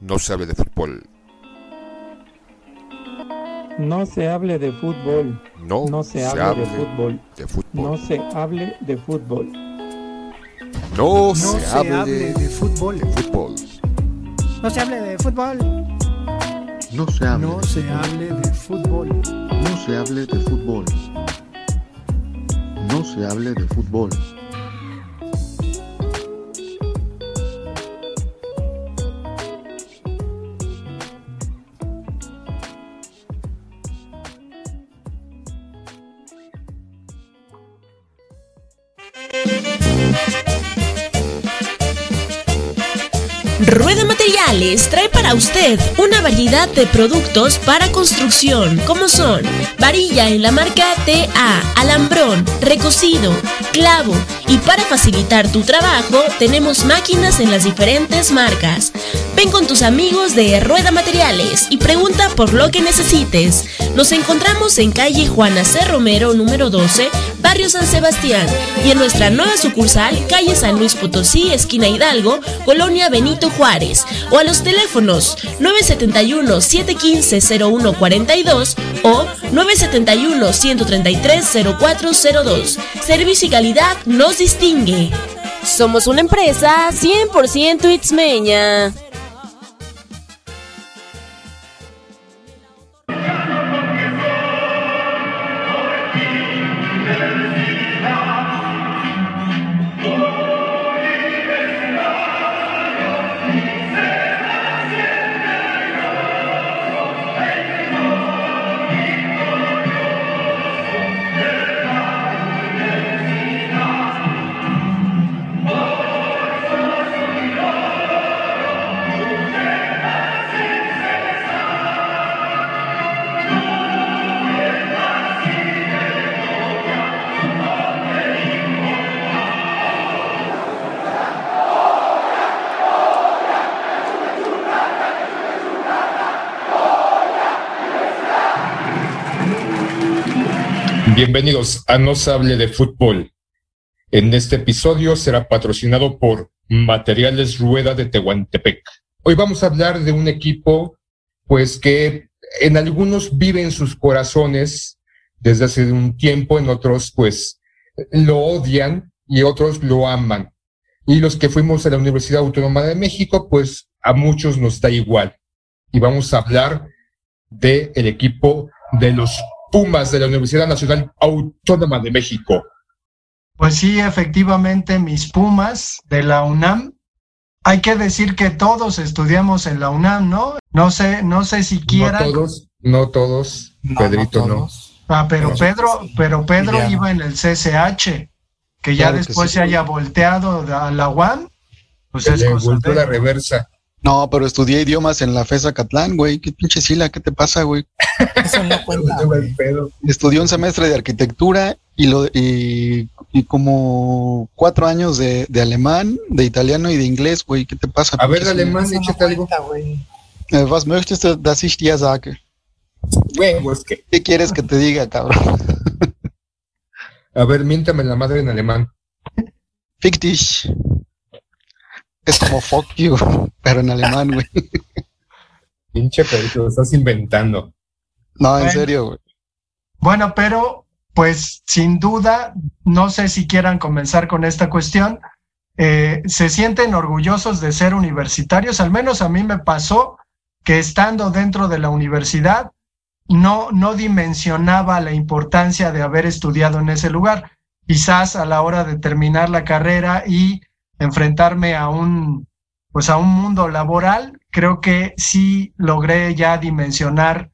no se hable de fútbol. No se hable de fútbol. No, No se hable de fútbol. de fútbol. No se hable de fútbol. No, No se, se hable, hable de fútbol. de fútbol. No se hable de fútbol. No se hable, No se hable de fútbol. no se hable de fútbol. No se hable de fútbol. Materiales trae para usted una variedad de productos para construcción, como son varilla en la marca TA, alambrón, recocido, clavo y para facilitar tu trabajo tenemos máquinas en las diferentes marcas. Ven con tus amigos de Rueda Materiales y pregunta por lo que necesites. Nos encontramos en calle Juana C. Romero número 12, barrio San Sebastián y en nuestra nueva sucursal, calle San Luis Potosí, esquina Hidalgo, colonia Benito Juárez, o a los teléfonos 971-715-0142 o 971-133-0402. Servicio y calidad nos distingue. Somos una empresa 100% itzmeña. Bienvenidos a No hable de fútbol. En este episodio será patrocinado por Materiales Rueda de Tehuantepec. Hoy vamos a hablar de un equipo, pues que en algunos vive en sus corazones desde hace un tiempo, en otros, pues lo odian y otros lo aman. Y los que fuimos a la Universidad Autónoma de México, pues a muchos nos da igual. Y vamos a hablar del el equipo de los Pumas de la Universidad Nacional Autónoma de México. Pues sí, efectivamente, mis Pumas de la UNAM. Hay que decir que todos estudiamos en la UNAM, ¿no? No sé, no sé si No todos, no todos, Pedrito no. Ah, pero No. Pedro, pero Pedro iba en el CCH, que ya Claro que después sí. se haya volteado a la UAM. Pues Se es cosa volvió de- la reversa. No, pero estudié idiomas en la FESA Catlán, güey. ¿Qué pinche sila? ¿Qué te pasa, güey? Eso no cuenta. El güey. pedo. Estudié un semestre de arquitectura y, lo, y, y como cuatro años de, de alemán, de italiano y de inglés, güey. ¿Qué te pasa? A ver, alemán, échate algo. cuenta, güey. Eh, Was möchtest du, dass ich dir sage? Huevos que. ¿Qué quieres que te diga, cabrón? A ver, miéntame la madre en alemán. Fick dich. Es como fuck you, pero en alemán, güey. Pinche Pedrito, lo estás inventando. No, en serio, güey. Bueno, pero pues sin duda, no sé si quieran comenzar con esta cuestión. Eh, ¿Se sienten orgullosos de ser universitarios? Al menos a mí me pasó que estando dentro de la universidad no, no dimensionaba la importancia de haber estudiado en ese lugar. Quizás a la hora de terminar la carrera y enfrentarme a un, pues a un mundo laboral, creo que sí logré ya dimensionar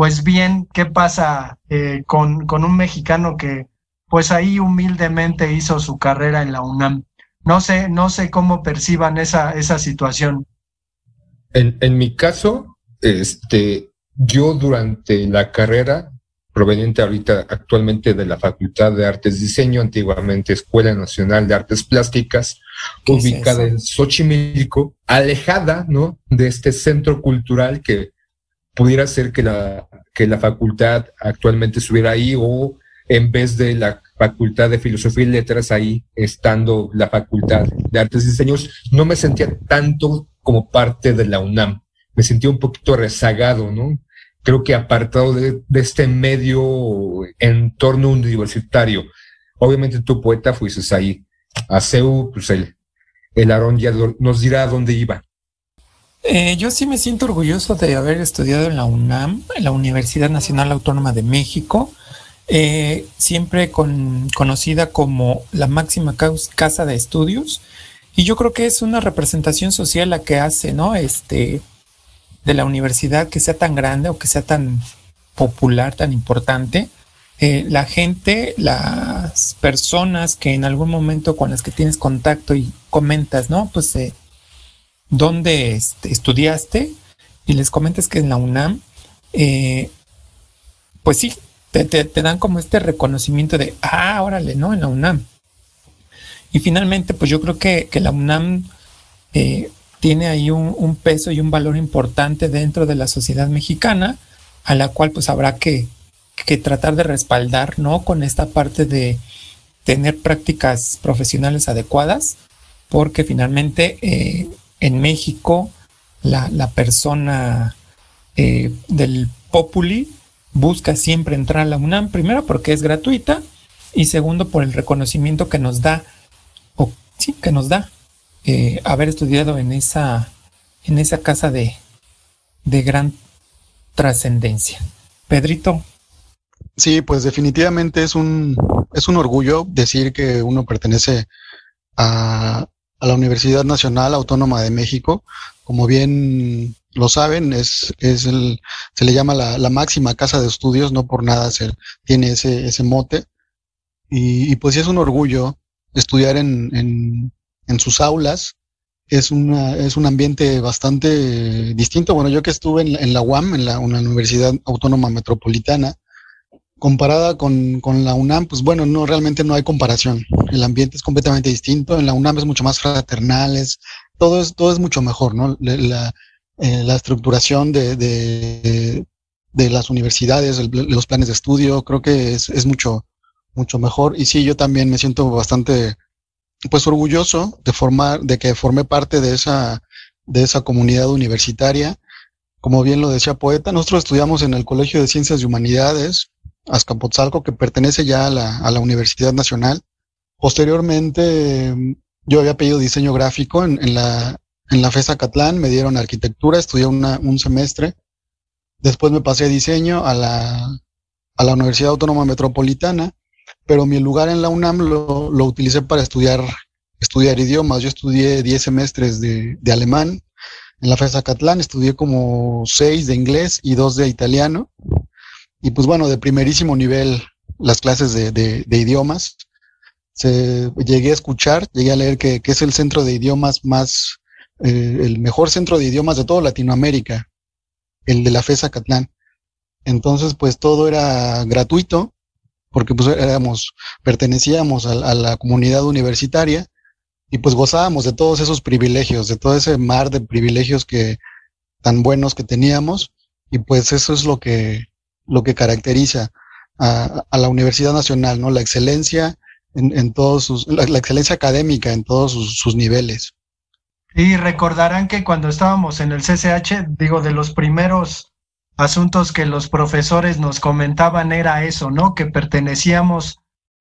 pues bien, ¿qué pasa eh, con, con un mexicano que pues ahí humildemente hizo su carrera en la UNAM? No sé, no sé cómo perciban esa, esa situación. En, en mi caso, este, yo durante la carrera, proveniente ahorita actualmente de la Facultad de Artes y Diseño, antiguamente Escuela Nacional de Artes Plásticas, ¿Qué es ubicada eso? en Xochimilco, alejada, ¿no? De este centro cultural que pudiera ser que la, que la facultad actualmente estuviera ahí o en vez de la Facultad de Filosofía y Letras ahí estando la Facultad de Artes y Diseños, no me sentía tanto como parte de la UNAM. Me sentí un poquito rezagado, ¿no? Creo que apartado de, este medio entorno universitario. Obviamente tu poeta fuiste ahí. A CEU, pues el, el Aarón ya nos dirá dónde iba. Eh, yo sí me siento orgulloso de haber estudiado en la UNAM, en la Universidad Nacional Autónoma de México, eh, siempre con, conocida como la máxima casa de estudios. Y yo creo que es una representación social la que hace, ¿no? Este, de la universidad que sea tan grande o que sea tan popular, tan importante. Eh, la gente, las personas que en algún momento con las que tienes contacto y comentas, ¿no? Pues eh, dónde este, estudiaste y les comentas que en la UNAM, eh, pues sí, te, dan como este reconocimiento de, ah, órale, ¿no? En la UNAM. Y finalmente, pues yo creo que, la UNAM tiene ahí un, peso y un valor importante dentro de la sociedad mexicana, a la cual pues habrá que, que tratar de respaldar, ¿no? Con esta parte de tener prácticas profesionales adecuadas, porque finalmente eh, en México la, persona eh, del Populi busca siempre entrar a la UNAM, primero porque es gratuita y segundo por el reconocimiento que nos da, o sí, que nos da eh, haber estudiado en esa, en esa casa de, de gran trascendencia. Pedrito, Sí, pues definitivamente es un, es un orgullo decir que uno pertenece a, a la Universidad Nacional Autónoma de México. Como bien lo saben, es, es el, se le llama la, la máxima casa de estudios, no por nada se tiene ese, ese mote. Y, y pues sí es un orgullo estudiar en, en, en sus aulas. Es, una, es un ambiente bastante distinto. Bueno, yo que estuve en, en la UAM, en la, Universidad Autónoma Metropolitana, comparada con, con, la UNAM, pues bueno, no, realmente no hay comparación. El ambiente es completamente distinto. En la UNAM es mucho más fraternal, es, todo, es, todo es mucho mejor, ¿no? La, eh, la estructuración de, de, de, las universidades, los planes de estudio, creo que es, es mucho, mucho mejor. Y sí, yo también me siento bastante, pues orgulloso de formar, de que formé parte de esa, de esa comunidad universitaria. Como bien lo decía Poeta, nosotros estudiamos en el Colegio de Ciencias y Humanidades, Azcapotzalco, que pertenece ya a la, a la Universidad Nacional. Posteriormente, yo había pedido diseño gráfico en, en la, en la FESA Catlán, me dieron arquitectura, estudié una, un semestre. Después me pasé a diseño a la, a la Universidad Autónoma Metropolitana, pero mi lugar en la UNAM lo, lo utilicé para estudiar, estudiar idiomas. Yo estudié 10 semestres de, de alemán en la FESA Catlán, estudié como 6 de inglés y 2 de italiano. Y pues bueno, de primerísimo nivel las clases de, de, idiomas. Llegué a escuchar, llegué a leer que, que es el centro de idiomas más, eh, el mejor centro de idiomas de toda Latinoamérica, el de la FESA Catlán. Entonces, pues todo era gratuito, porque pues éramos, pertenecíamos a, a, la comunidad universitaria y pues gozábamos de todos esos privilegios, de todo ese mar de privilegios que tan buenos que teníamos y pues eso es lo que lo que caracteriza a, a la Universidad Nacional, ¿no? La excelencia en, en todos sus, la, excelencia académica en todos sus, sus, niveles. Y recordarán que cuando estábamos en el CCH, digo, de los primeros asuntos que los profesores nos comentaban era eso, ¿no? Que pertenecíamos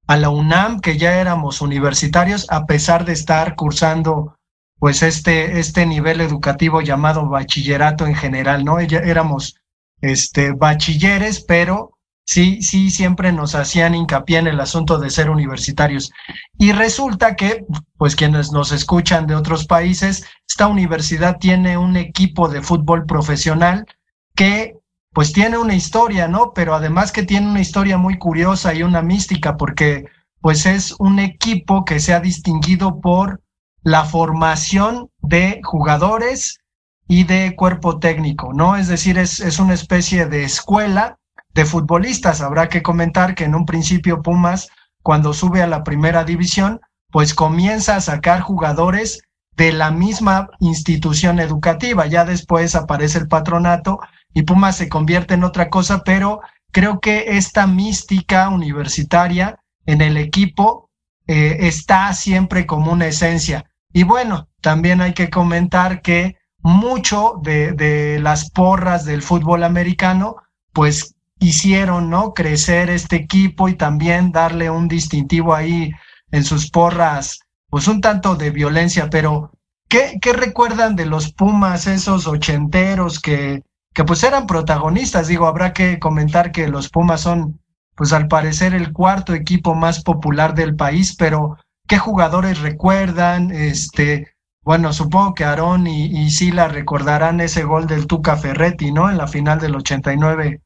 a la UNAM, que ya éramos universitarios, a pesar de estar cursando pues este, este nivel educativo llamado bachillerato en general, ¿no? Ya éramos este, bachilleres, pero sí, sí, siempre nos hacían hincapié en el asunto de ser universitarios. Y resulta que, pues quienes nos escuchan de otros países, esta universidad tiene un equipo de fútbol profesional que pues tiene una historia, ¿no? Pero además que tiene una historia muy curiosa y una mística, porque pues es un equipo que se ha distinguido por la formación de jugadores y de cuerpo técnico, ¿no? Es decir, es, es una especie de escuela de futbolistas. Habrá que comentar que en un principio Pumas, cuando sube a la primera división, pues comienza a sacar jugadores de la misma institución educativa. Ya después aparece el patronato y Pumas se convierte en otra cosa, pero creo que esta mística universitaria en el equipo eh, está siempre como una esencia. Y bueno, también hay que comentar que mucho de, de las porras del fútbol americano, pues hicieron, ¿no? Crecer este equipo y también darle un distintivo ahí en sus porras, pues un tanto de violencia, pero ¿qué, qué recuerdan de los Pumas, esos ochenteros que, que pues eran protagonistas? Digo, habrá que comentar que los Pumas son, pues al parecer, el cuarto equipo más popular del país, pero ¿qué jugadores recuerdan? Este, bueno, supongo que Aarón y, y Sila recordarán ese gol del Tuca Ferretti, ¿no? En la final del 89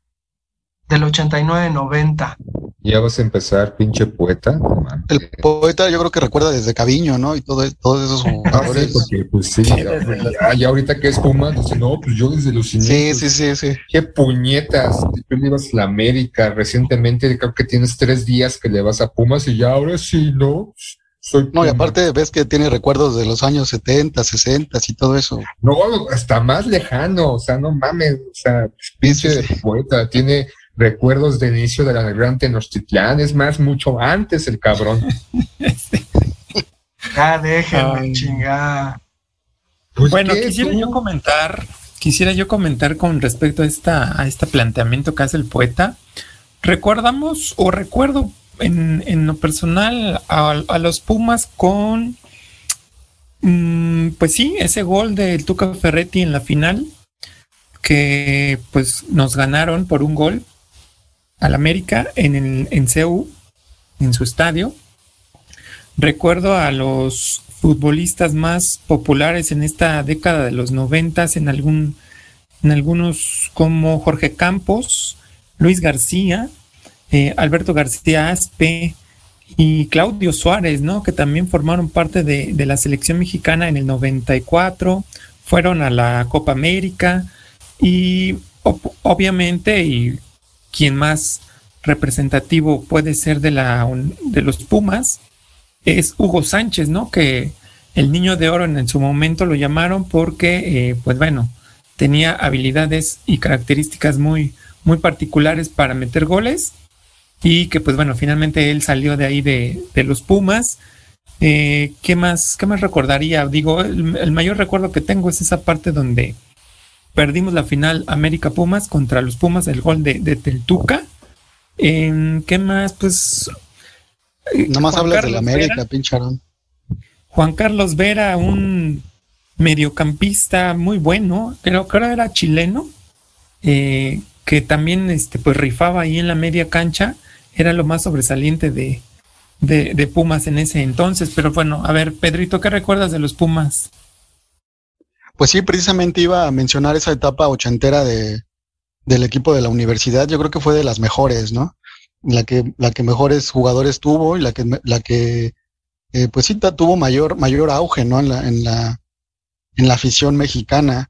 del 89-90. Ya vas a empezar, pinche poeta. El poeta yo creo que recuerda desde Caviño, ¿no? Y todo, todos esos jugadores. Ah, sí, porque, pues sí, ya, ya, ahorita que es Puma, dice, no, pues yo desde los inicios. Sí, sí, sí, sí. Qué puñetas. Tú le ibas a la América recientemente, creo que tienes tres días que le vas a Pumas y ya ahora sí, ¿no? Soy no, y aparte ves que tiene recuerdos de los años 70, 60 y todo eso. No, hasta más lejano, o sea, no mames, o sea, pinche sí, sí. poeta, tiene recuerdos de inicio de la gran Tenochtitlán, es más, mucho antes el cabrón. ya déjenme chingar. Pues bueno, quisiera tú? yo comentar, quisiera yo comentar con respecto a esta, a este planteamiento que hace el poeta. Recordamos o recuerdo en, en lo personal a, a, los Pumas con, mmm, pues sí, ese gol del Tuca Ferretti en la final, que pues nos ganaron por un gol al América en, el, en CEU, en su estadio. Recuerdo a los futbolistas más populares en esta década de los noventas, en algún, en algunos como Jorge Campos, Luis García, eh, Alberto García Aspe y Claudio Suárez, ¿no? Que también formaron parte de, de la selección mexicana en el 94, fueron a la Copa América y obviamente y quien más representativo puede ser de, la, de los Pumas es Hugo Sánchez, ¿no? Que el niño de oro en, su momento lo llamaron porque, eh, pues bueno, tenía habilidades y características muy, muy particulares para meter goles y que, pues bueno, finalmente él salió de ahí de, de los Pumas. Eh, ¿qué, más, ¿Qué más recordaría? Digo, el, el mayor recuerdo que tengo es esa parte donde perdimos la final América Pumas contra los Pumas, el gol de, de Teltuca. Eh, ¿Qué más? Pues. Nada más hablas de la América, pincharón. Juan Carlos Vera, un mediocampista muy bueno, creo que era chileno, eh, que también este, pues rifaba ahí en la media cancha, era lo más sobresaliente de, de, de Pumas en ese entonces. Pero bueno, a ver, Pedrito, ¿qué recuerdas de los Pumas? Pues sí, precisamente iba a mencionar esa etapa ochentera de, del equipo de la universidad. Yo creo que fue de las mejores, ¿no? La que, la que mejores jugadores tuvo y la que, la que eh, pues sí tuvo mayor, mayor auge, ¿no? En la, en la, en la afición mexicana.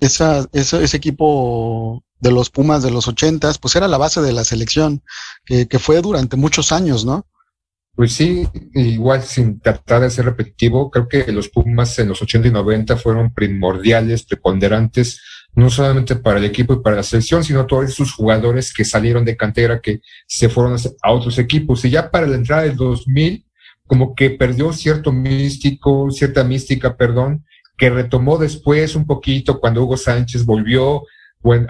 Esa, esa, ese equipo de los Pumas de los ochentas, pues era la base de la selección, que, que fue durante muchos años, ¿no? Pues sí, igual sin tratar de ser repetitivo, creo que los Pumas en los 80 y 90 fueron primordiales, preponderantes, no solamente para el equipo y para la selección, sino todos esos jugadores que salieron de cantera, que se fueron a otros equipos. Y ya para la entrada del 2000, como que perdió cierto místico, cierta mística, perdón, que retomó después un poquito cuando Hugo Sánchez volvió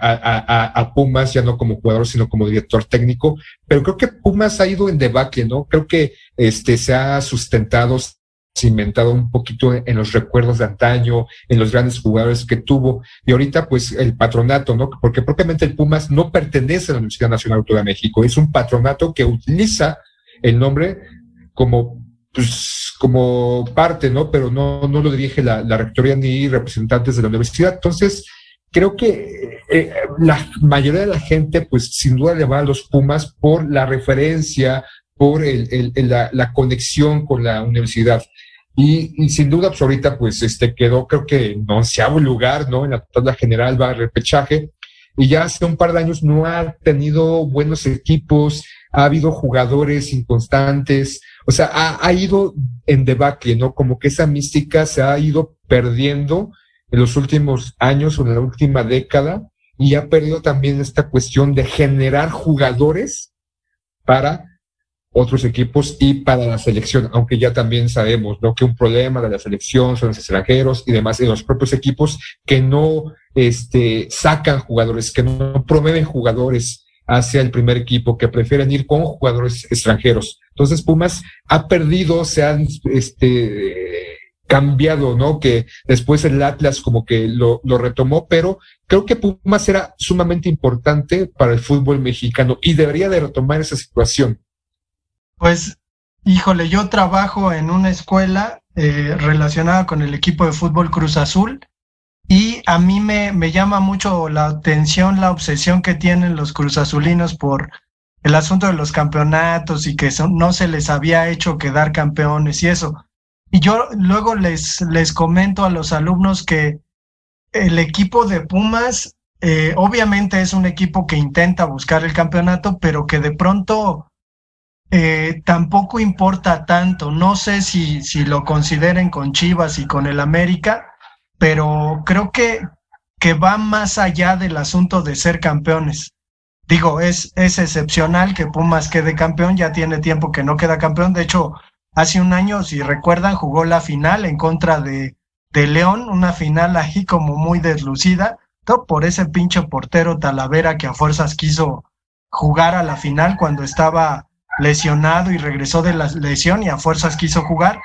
a, a, Pumas, ya no como jugador, sino como director técnico, pero creo que Pumas ha ido en debacle, ¿no? Creo que este se ha sustentado, cimentado un poquito en los recuerdos de antaño, en los grandes jugadores que tuvo, y ahorita pues el patronato, ¿no? Porque propiamente el Pumas no pertenece a la Universidad Nacional Autónoma de México, es un patronato que utiliza el nombre como pues como parte, ¿no? Pero no, no lo dirige la, la rectoría ni representantes de la universidad. Entonces, creo que eh, la mayoría de la gente, pues sin duda le va a los Pumas por la referencia, por el, el, la, conexión con la universidad. Y, sin duda, pues ahorita, pues este quedó, creo que en onceavo lugar, ¿no? En la tabla general va a repechaje. Y ya hace un par de años no ha tenido buenos equipos, ha habido jugadores inconstantes, o sea, ha, ha ido en debacle, ¿no? Como que esa mística se ha ido perdiendo en los últimos años o en la última década y ha perdido también esta cuestión de generar jugadores para otros equipos y para la selección, aunque ya también sabemos ¿no? que un problema de la selección son los extranjeros y demás, y los propios equipos que no este, sacan jugadores, que no promueven jugadores hacia el primer equipo, que prefieren ir con jugadores extranjeros. Entonces Pumas ha perdido, se han este, cambiado, ¿no? Que después el Atlas como que lo, retomó, pero creo que Pumas era sumamente importante para el fútbol mexicano y debería de retomar esa situación. Pues, híjole, yo trabajo en una escuela eh, relacionada con el equipo de fútbol Cruz Azul y a mí me, me llama mucho la atención, la obsesión que tienen los cruzazulinos por el asunto de los campeonatos y que son, no se les había hecho quedar campeones y eso. Y yo luego les, les comento a los alumnos que el equipo de Pumas eh, obviamente es un equipo que intenta buscar el campeonato, pero que de pronto eh, tampoco importa tanto. No sé si, si lo consideren con Chivas y con el América, pero creo que, que va más allá del asunto de ser campeones. Digo, es, es excepcional que Pumas quede campeón, ya tiene tiempo que no queda campeón. De hecho, hace un año, si recuerdan, jugó la final en contra de, de León, una final ahí como muy deslucida, todo por ese pinche portero Talavera que a fuerzas quiso jugar a la final cuando estaba lesionado y regresó de la lesión y a fuerzas quiso jugar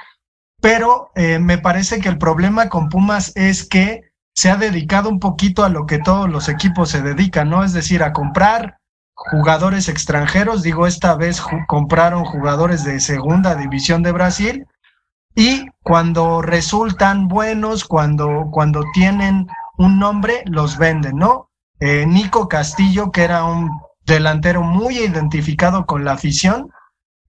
pero eh, me parece que el problema con Pumas es que se ha dedicado un poquito a lo que todos los equipos se dedican, ¿no? Es decir, a comprar jugadores extranjeros, digo, esta vez compraron jugadores de segunda división de Brasil. Y cuando resultan buenos, cuando, cuando tienen un nombre, los venden, ¿no? Eh, Nico Castillo, que era un delantero muy identificado con la afición,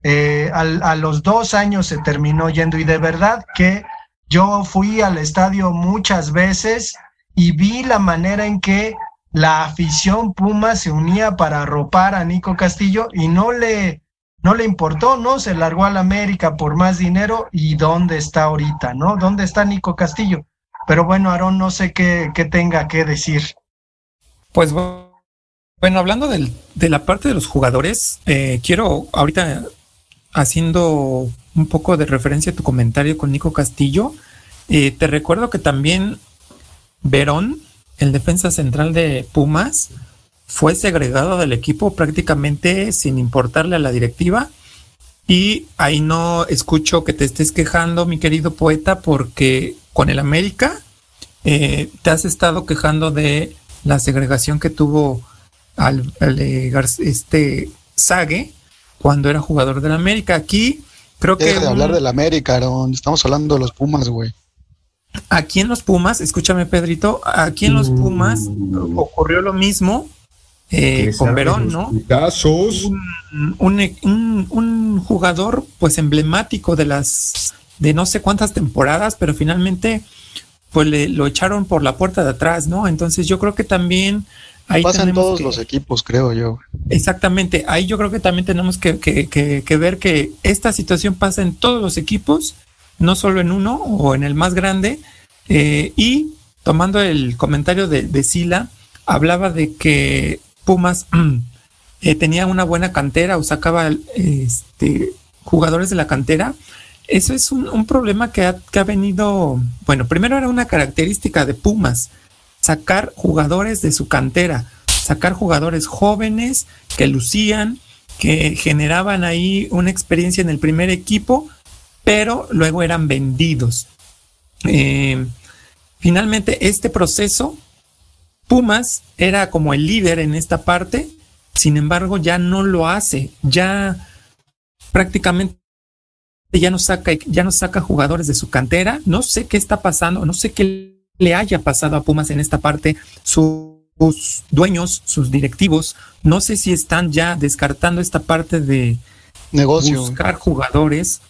eh, a los dos años se terminó yendo. Y de verdad que yo fui al estadio muchas veces y vi la manera en que la afición Puma se unía para arropar a Nico Castillo y no le, no le importó, ¿no? Se largó a la América por más dinero y ¿dónde está ahorita, ¿no? ¿Dónde está Nico Castillo? Pero bueno, Aarón, no sé qué, qué tenga que decir. Pues bueno, hablando del, de la parte de los jugadores, eh, quiero ahorita haciendo un poco de referencia a tu comentario con Nico Castillo, eh, te recuerdo que también Verón, el defensa central de Pumas, fue segregado del equipo prácticamente sin importarle a la directiva. Y ahí no escucho que te estés quejando, mi querido poeta, porque con el América eh, te has estado quejando de la segregación que tuvo al, eh, este Sague cuando era jugador del América. Aquí creo que... de hablar del América, Aaron. Estamos hablando de los Pumas, güey. Aquí en los Pumas, escúchame Pedrito, aquí en los Pumas ocurrió lo mismo eh, con Verón, ¿no? Un, un, jugador pues emblemático de las de no sé cuántas temporadas, pero finalmente pues le, lo echaron por la puerta de atrás, ¿no? Entonces yo creo que también Ahí Pasan todos los equipos, creo yo. Exactamente, ahí yo creo que también tenemos que, ver que esta situación pasa en todos los equipos, no solo en uno o en el más grande. Eh, y tomando el comentario de, Sila, hablaba de que Pumas eh, tenía una buena cantera o sacaba este, jugadores de la cantera. Eso es un, problema que ha, que ha venido, bueno, primero era una característica de Pumas sacar jugadores de su cantera, sacar jugadores jóvenes que lucían, que generaban ahí una experiencia en el primer equipo, pero luego eran vendidos. Eh, finalmente, este proceso, Pumas era como el líder en esta parte, sin embargo, ya no lo hace, ya prácticamente ya no saca, ya no saca jugadores de su cantera. No sé qué está pasando, no sé qué le haya pasado a Pumas en esta parte, sus dueños, sus directivos, no sé si están ya descartando esta parte de negocio, buscar jugadores,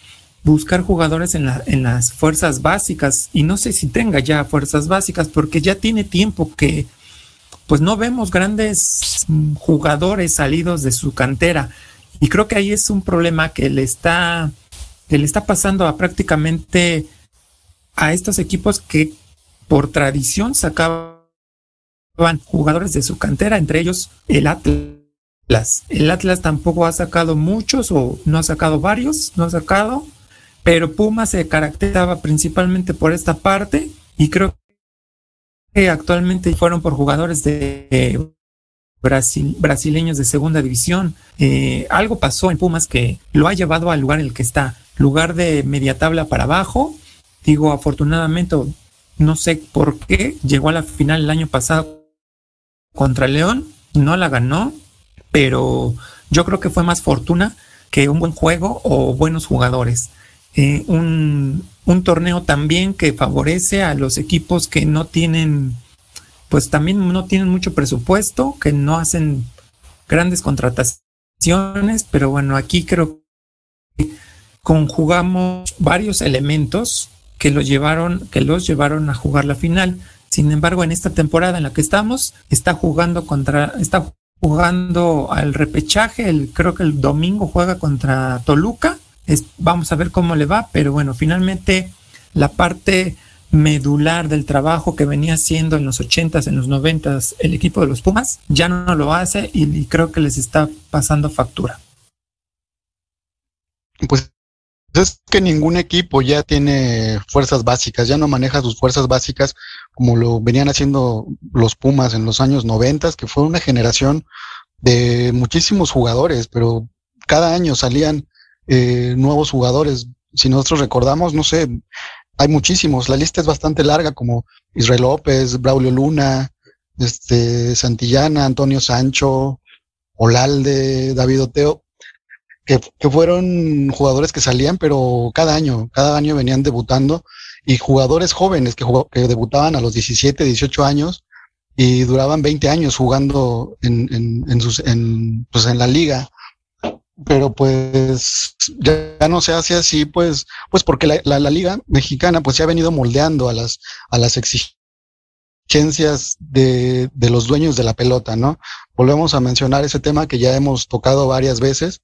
buscar jugadores en, en las fuerzas básicas. Y no sé si tenga ya fuerzas básicas porque ya tiene tiempo que pues no vemos grandes jugadores salidos de su cantera. Y creo que ahí es un problema que le está que le está pasando a prácticamente a estos equipos que por tradición sacaban jugadores de su cantera, entre ellos el Atlas, El Atlas tampoco ha sacado muchos o no ha sacado varios, no ha sacado, pero Pumas se caracterizaba principalmente por esta parte y creo que actualmente fueron por jugadores de Brasil, brasileños de segunda división. Eh, algo pasó en Pumas que lo ha llevado al lugar en el que está, lugar de media tabla para abajo. Digo, afortunadamente, no sé por qué, llegó a la final el año pasado contra León, no la ganó, pero yo creo que fue más fortuna que un buen juego o buenos jugadores. Eh, un, torneo también que favorece a los equipos que no tienen pues también no tienen mucho presupuesto, que no hacen grandes contrataciones, pero bueno, aquí creo que conjugamos varios elementos que los llevaron, que los llevaron a jugar la final. Sin embargo, en esta temporada en la que estamos, está jugando contra, está jugando al repechaje, el, creo que el domingo juega contra Toluca. Vamos a ver cómo le va, pero bueno, finalmente la parte medular del trabajo que venía haciendo en los 80s, en los 90s el equipo de los Pumas, ya no lo hace y, creo que les está pasando factura. Pues es que ningún equipo ya tiene fuerzas básicas, ya no maneja sus fuerzas básicas como lo venían haciendo los Pumas en los años 90, que fue una generación de muchísimos jugadores, pero cada año salían eh, nuevos jugadores. Si nosotros recordamos, no sé, hay muchísimos, la lista es bastante larga, como Israel López, Braulio Luna, este, Santillana, Antonio Sancho, Olalde, David Oteo, que, que, fueron jugadores que salían, pero cada año, cada año venían debutando, y jugadores jóvenes que, que debutaban a los 17, 18 años, y duraban 20 años jugando en, en, en, sus, en, pues en la liga pero pues ya no se hace así, pues, pues porque la, la, liga mexicana pues se ha venido moldeando a las, a las exigencias de, de los dueños de la pelota, ¿no? Volvemos a mencionar ese tema que ya hemos tocado varias veces,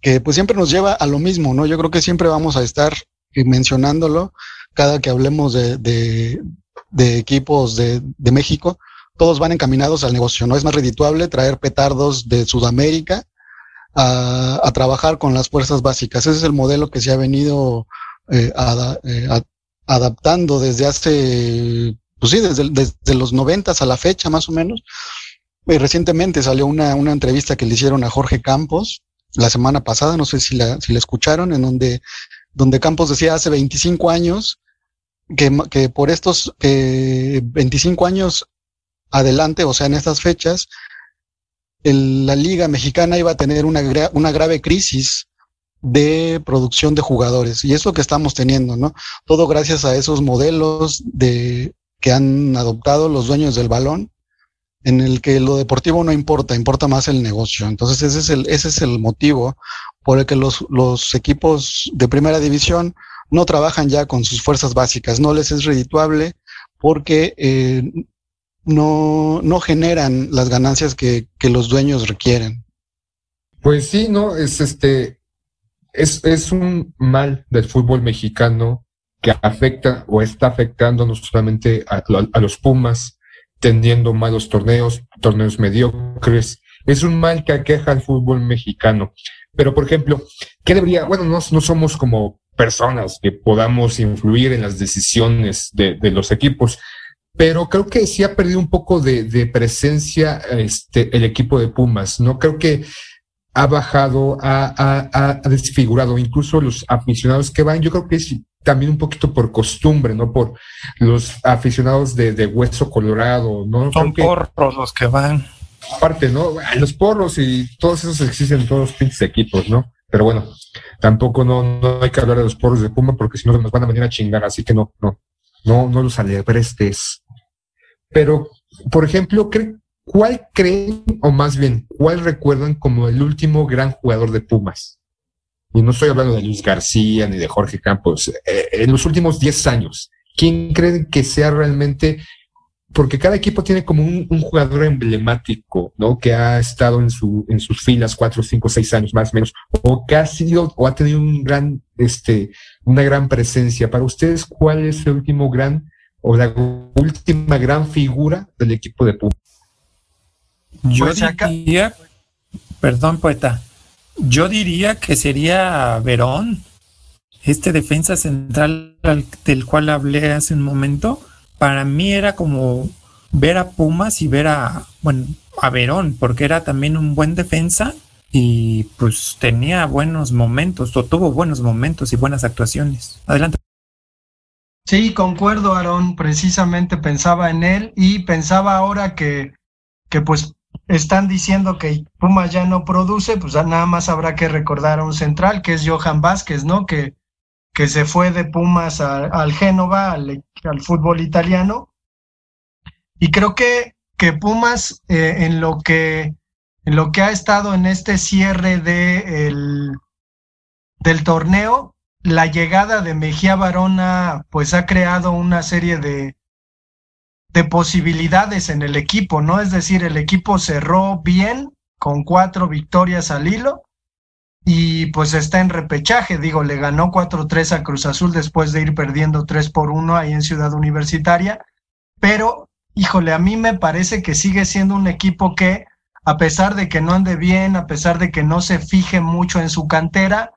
que pues siempre nos lleva a lo mismo, ¿no? Yo creo que siempre vamos a estar mencionándolo cada que hablemos de, de, de equipos de, de México, todos van encaminados al negocio, ¿no? Es más redituable traer petardos de Sudamérica a, trabajar con las fuerzas básicas. Ese es el modelo que se ha venido eh, eh, adaptando desde hace, pues sí, desde, desde los noventas a la fecha más o menos. Y recientemente salió una, una entrevista que le hicieron a Jorge Campos la semana pasada, no sé si la, si la escucharon, en donde, donde Campos decía hace 25 años que, que por estos eh, 25 años adelante, o sea, en estas fechas, la liga mexicana iba a tener una, una grave crisis de producción de jugadores y es lo que estamos teniendo, ¿no? Todo gracias a esos modelos de que han adoptado los dueños del balón en el que lo deportivo no importa, importa más el negocio. Entonces ese es el, ese es el motivo por el que los, los equipos de primera división no trabajan ya con sus fuerzas básicas, no les es redituable porque eh, no, no generan las ganancias que, que los dueños requieren. Pues sí, no, es este, es, es un mal del fútbol mexicano que afecta o está afectando no solamente a, a, los Pumas, teniendo malos torneos, torneos mediocres. Es un mal que aqueja al fútbol mexicano. Pero, por ejemplo, ¿qué debería? Bueno, no, no somos como personas que podamos influir en las decisiones de, de los equipos, pero creo que sí ha perdido un poco de, de, presencia este, el equipo de Pumas, ¿no? Creo que ha bajado, ha, ha, ha, desfigurado, incluso los aficionados que van, yo creo que es también un poquito por costumbre, ¿no? Por los aficionados de, de hueso colorado, ¿no? Son porros los que van. Aparte, ¿no? Los porros y todos esos existen en todos los pinches equipos, ¿no? Pero bueno, tampoco no, no hay que hablar de los porros de Puma porque si no nos van a venir a chingar, así que no, no, no, no los alebrestes. Pero, por ejemplo, ¿cuál creen, o más bien, cuál recuerdan como el último gran jugador de Pumas? Y no estoy hablando de Luis García ni de Jorge Campos. Eh, en los últimos 10 años, ¿quién creen que sea realmente? Porque cada equipo tiene como un, jugador emblemático, ¿no? Que ha estado en, su, en sus filas cuatro, cinco, seis años más o menos, o que ha sido, o ha tenido un gran, este, una gran presencia. Para ustedes, ¿cuál es el último gran o la última gran figura del equipo de Pumas. Yo pues diría, Perdón, poeta. Yo diría que sería Verón, este defensa central del cual hablé hace un momento. Para mí era como ver a Pumas y ver a, bueno, a Verón, porque era también un buen defensa y pues tenía buenos momentos, o tuvo buenos momentos y buenas actuaciones. Adelante. Sí, concuerdo, Aarón. Precisamente pensaba en él y pensaba ahora que, que pues están diciendo que Pumas ya no produce, pues nada más habrá que recordar a un central que es Johan Vázquez, ¿no? Que, que se fue de Pumas al Génova, al, fútbol italiano. Y creo que, que Pumas, eh, en lo que en lo que ha estado en este cierre de el, del torneo, la llegada de Mejía Barona pues ha creado una serie de, de posibilidades en el equipo, ¿no? Es decir, el equipo cerró bien con cuatro victorias al hilo y pues está en repechaje, digo, le ganó 4-3 a Cruz Azul después de ir perdiendo 3 por 1 ahí en Ciudad Universitaria, pero híjole, a mí me parece que sigue siendo un equipo que a pesar de que no ande bien, a pesar de que no se fije mucho en su cantera,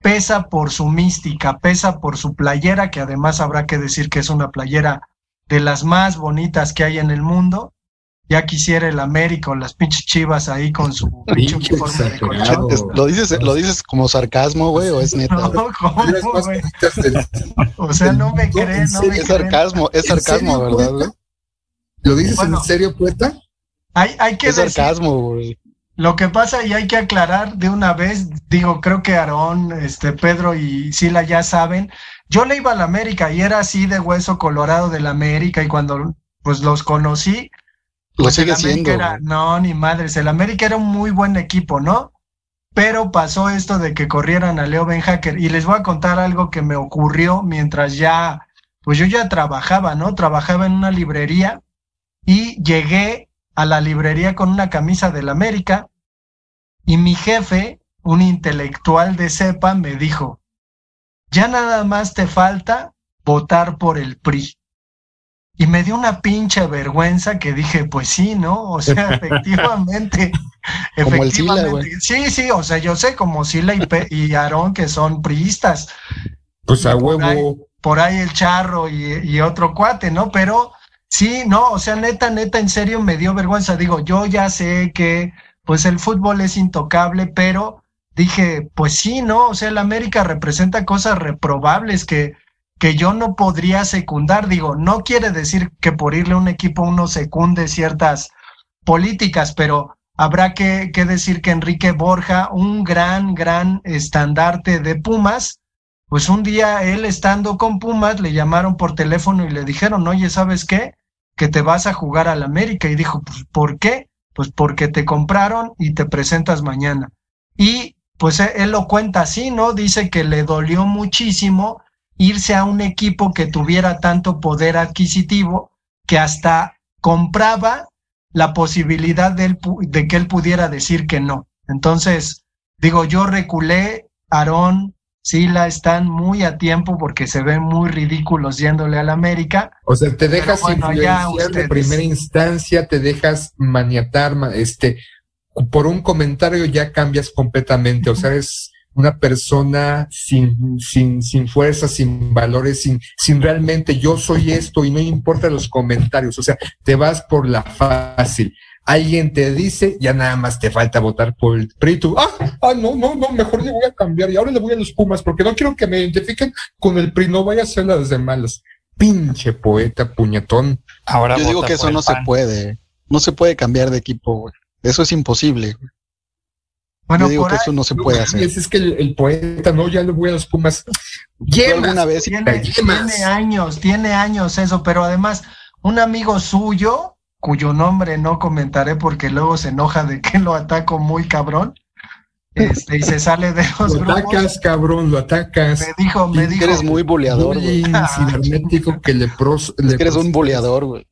pesa por su mística, pesa por su playera, que además habrá que decir que es una playera de las más bonitas que hay en el mundo. Ya quisiera el América o las pinches chivas ahí con su pinche uniforme de ¿Lo dices, ¿Lo dices como sarcasmo, güey, o es neta? No, ¿cómo, güey? O sea, no me creen, no me Es sarcasmo, es sarcasmo, ¿verdad, güey? ¿Lo dices en serio, poeta? Hay, hay que es sarcasmo, güey. Lo que pasa y hay que aclarar de una vez, digo, creo que Aarón, este, Pedro y Sila ya saben, yo le iba a la América y era así de hueso colorado de la América y cuando pues los conocí, pues sigue siendo. Era, no, ni madres, el América era un muy buen equipo, ¿no? Pero pasó esto de que corrieran a Leo Ben Hacker y les voy a contar algo que me ocurrió mientras ya, pues yo ya trabajaba, ¿no? Trabajaba en una librería y llegué a la librería con una camisa del América y mi jefe, un intelectual de cepa, me dijo, ya nada más te falta votar por el PRI. Y me dio una pinche vergüenza que dije, pues sí, ¿no? O sea, efectivamente. efectivamente. sí, sí, o sea, yo sé como Sila y, y Aarón que son priistas. Pues a huevo. por ahí el charro y, y, otro cuate, ¿no? Pero Sí, no, o sea, neta, neta, en serio me dio vergüenza. Digo, yo ya sé que pues el fútbol es intocable, pero dije, pues sí, no, o sea, el América representa cosas reprobables que, que yo no podría secundar. Digo, no quiere decir que por irle a un equipo uno secunde ciertas políticas, pero habrá que, que decir que Enrique Borja, un gran, gran estandarte de Pumas, pues un día él estando con Pumas le llamaron por teléfono y le dijeron, oye, ¿sabes qué? Que te vas a jugar al América. Y dijo, pues, ¿por qué? Pues porque te compraron y te presentas mañana. Y pues e, él lo cuenta así, ¿no? Dice que le dolió muchísimo irse a un equipo que tuviera tanto poder adquisitivo que hasta compraba la posibilidad de, de que él pudiera decir que no. Entonces, digo, yo reculé, Aarón, la están muy a tiempo porque se ven muy ridículos yéndole al América. O sea, te dejas influenciar de primera instancia, te dejas maniatar, este, por un comentario ya cambias completamente, o sea, es una persona sin, sin, sin fuerza, sin valores, sin, sin realmente yo soy esto y no importa los comentarios, o sea, te vas por la fácil alguien te dice, ya nada más te falta votar por el PRI, ah, ah, no, no, no, mejor le voy a cambiar y ahora le voy a los Pumas porque no quiero que me identifiquen con el PRI, no vaya a ser las de malas. Pinche poeta, puñetón. Ahora Yo digo que eso no se puede, no se puede cambiar de equipo, Eso es imposible. Bueno, Yo digo que eso no se puede hacer. Es que el, poeta, no, ya le voy a los Pumas. Vez tiene, tiene años, tiene años eso, pero además, un amigo suyo cuyo nombre no comentaré porque luego se enoja de que lo ataco muy cabrón. Este, y se sale de los lo atacas, cabrón, lo atacas. Me dijo, me dijo. eres muy boleador, güey. cibernético que le pros, es que eres un boleador, güey.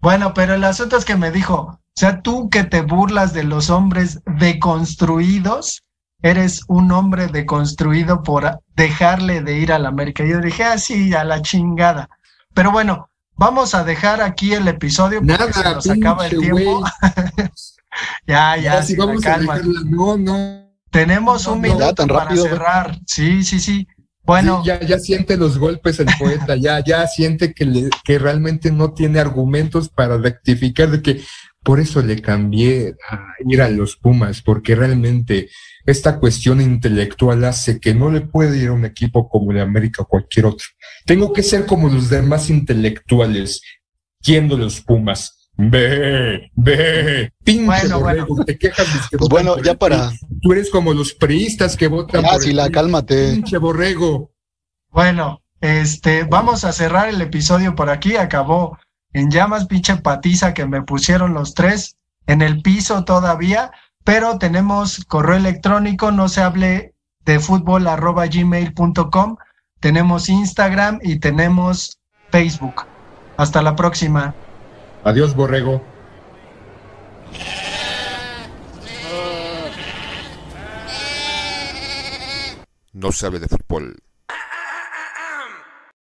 Bueno, pero el asunto es que me dijo, o sea, tú que te burlas de los hombres deconstruidos, eres un hombre deconstruido por dejarle de ir a la América. Y yo dije, ah, sí, a la chingada. Pero bueno, Vamos a dejar aquí el episodio porque se nos acaba el tiempo. Ya, ya, si vamos a calma. dejarla, no, no. Tenemos un No, minuto tan para rápido, cerrar. Sí, sí, sí. Bueno, Sí, ya, ya siente los golpes el poeta, ya, ya siente que, le, que realmente no tiene argumentos para rectificar de que por eso le cambié a ir a los Pumas, porque realmente esta cuestión intelectual hace que no le puede ir a un equipo como el América o cualquier otro. Tengo que ser como los demás intelectuales, yendo los Pumas. Ve, ve, pinche Bueno, borrego, te quejas de que Pues bueno, ya el para. Tú eres como los priistas que votan Ya, por el Sila, PRI. cálmate. Pinche borrego. bueno, este, vamos a cerrar el episodio por aquí. Acabó en llamas, pinche patiza que me pusieron los tres en el piso todavía, pero tenemos correo electrónico, no se hable de fútbol arroba gmail.com, tenemos Instagram y tenemos Facebook. Hasta la próxima. Adiós, borrego. No se hable de fútbol.